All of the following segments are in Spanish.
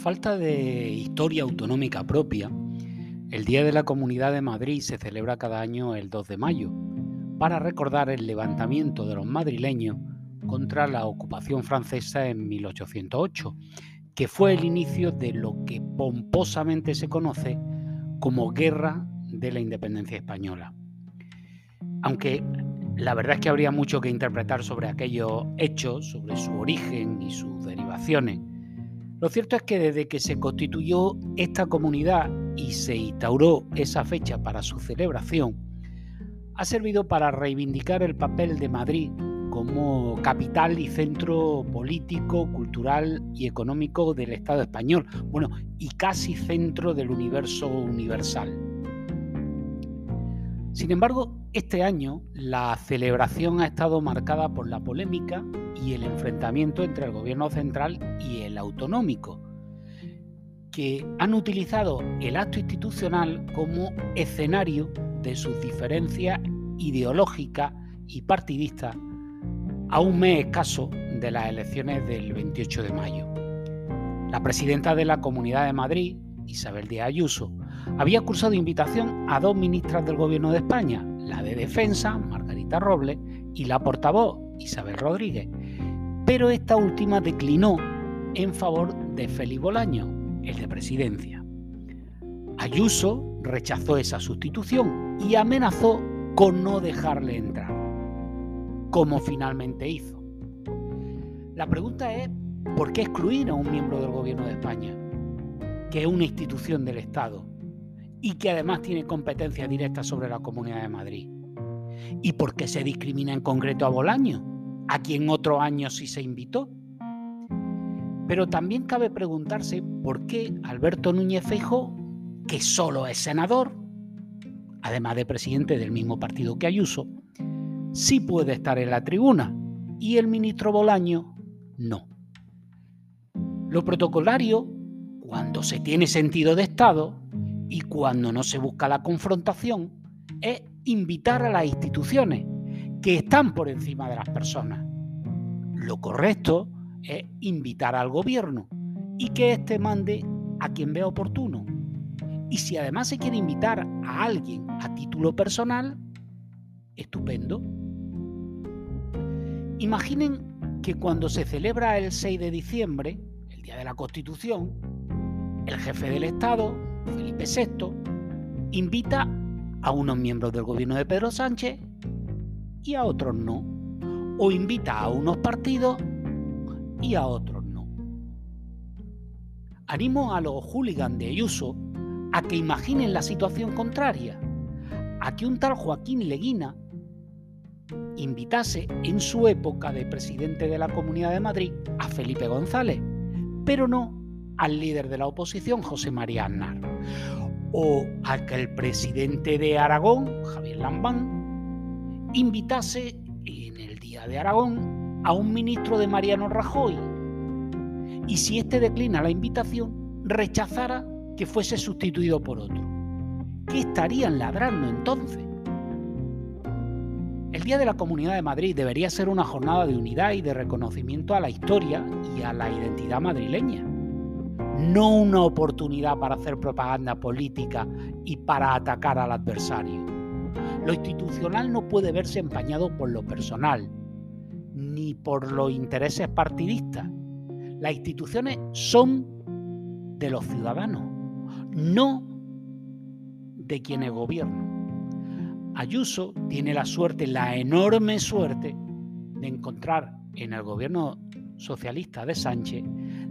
Falta de historia autonómica propia, el Día de la Comunidad de Madrid se celebra cada año el 2 de mayo, para recordar el levantamiento de los madrileños contra la ocupación francesa en 1808, que fue el inicio de lo que pomposamente se conoce como Guerra de la Independencia Española. Aunque la verdad es que habría mucho que interpretar sobre aquellos hechos, sobre su origen y sus derivaciones, lo cierto es que desde que se constituyó esta comunidad y se instauró esa fecha para su celebración, ha servido para reivindicar el papel de Madrid como capital y centro político, cultural y económico del Estado español, bueno, y casi centro del universo universal. Sin embargo, este año la celebración ha estado marcada por la polémica y el enfrentamiento entre el gobierno central y el autonómico, que han utilizado el acto institucional como escenario de sus diferencias ideológicas y partidistas a un mes escaso de las elecciones del 28 de mayo. La presidenta de la Comunidad de Madrid, Isabel Díaz Ayuso, había cursado invitación a dos ministras del Gobierno de España, la de Defensa, Margarita Robles, y la portavoz, Isabel Rodríguez, pero esta última declinó en favor de Félix Bolaño, el de Presidencia. Ayuso rechazó esa sustitución y amenazó con no dejarle entrar, como finalmente hizo. La pregunta es, ¿por qué excluir a un miembro del Gobierno de España, que es una institución del Estado y que además tiene competencia directa sobre la Comunidad de Madrid? ¿Y por qué se discrimina en concreto a Bolaño, a quien otro año sí se invitó? Pero también cabe preguntarse por qué Alberto Núñez Feijóo, que solo es senador, además de presidente del mismo partido que Ayuso, sí puede estar en la tribuna y el ministro Bolaño no. Lo protocolario, cuando se tiene sentido de Estado y cuando no se busca la confrontación, es invitar a las instituciones que están por encima de las personas. Lo correcto es invitar al gobierno y que éste mande a quien vea oportuno. Y si además se quiere invitar a alguien a título personal, estupendo. Imaginen que cuando se celebra el 6 de diciembre, el Día de la Constitución, el jefe del Estado, Felipe VI, invita a unos miembros del gobierno de Pedro Sánchez y a otros no. O invita a unos partidos y a otros no. Animo a los hooligans de Ayuso a que imaginen la situación contraria, a que un tal Joaquín Leguina invitase en su época de presidente de la Comunidad de Madrid a Felipe González, pero no al líder de la oposición, José María Aznar, o a que el presidente de Aragón, Javier Lambán, invitase en el Día de Aragón a un ministro de Mariano Rajoy, y si éste declina la invitación, rechazara que fuese sustituido por otro. ¿Qué estarían ladrando entonces? El Día de la Comunidad de Madrid debería ser una jornada de unidad y de reconocimiento a la historia y a la identidad madrileña, no una oportunidad para hacer propaganda política y para atacar al adversario. Lo institucional no puede verse empañado por lo personal, ni por los intereses partidistas. Las instituciones son de los ciudadanos no de quienes gobiernan. Ayuso tiene la suerte, la enorme suerte, de encontrar en el gobierno socialista de Sánchez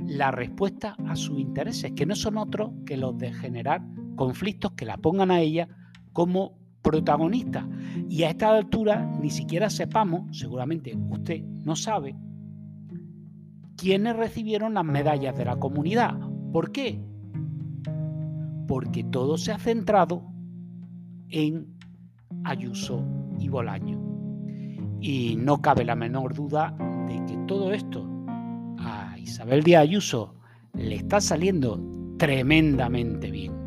la respuesta a sus intereses, que no son otros que los de generar conflictos que la pongan a ella como protagonista. Y a esta altura ni siquiera sepamos, seguramente usted no sabe, quiénes recibieron las medallas de la comunidad. ¿Por qué? porque todo se ha centrado en Ayuso y Bolaño. Y no cabe la menor duda de que todo esto Isabel Díaz Ayuso le está saliendo tremendamente bien.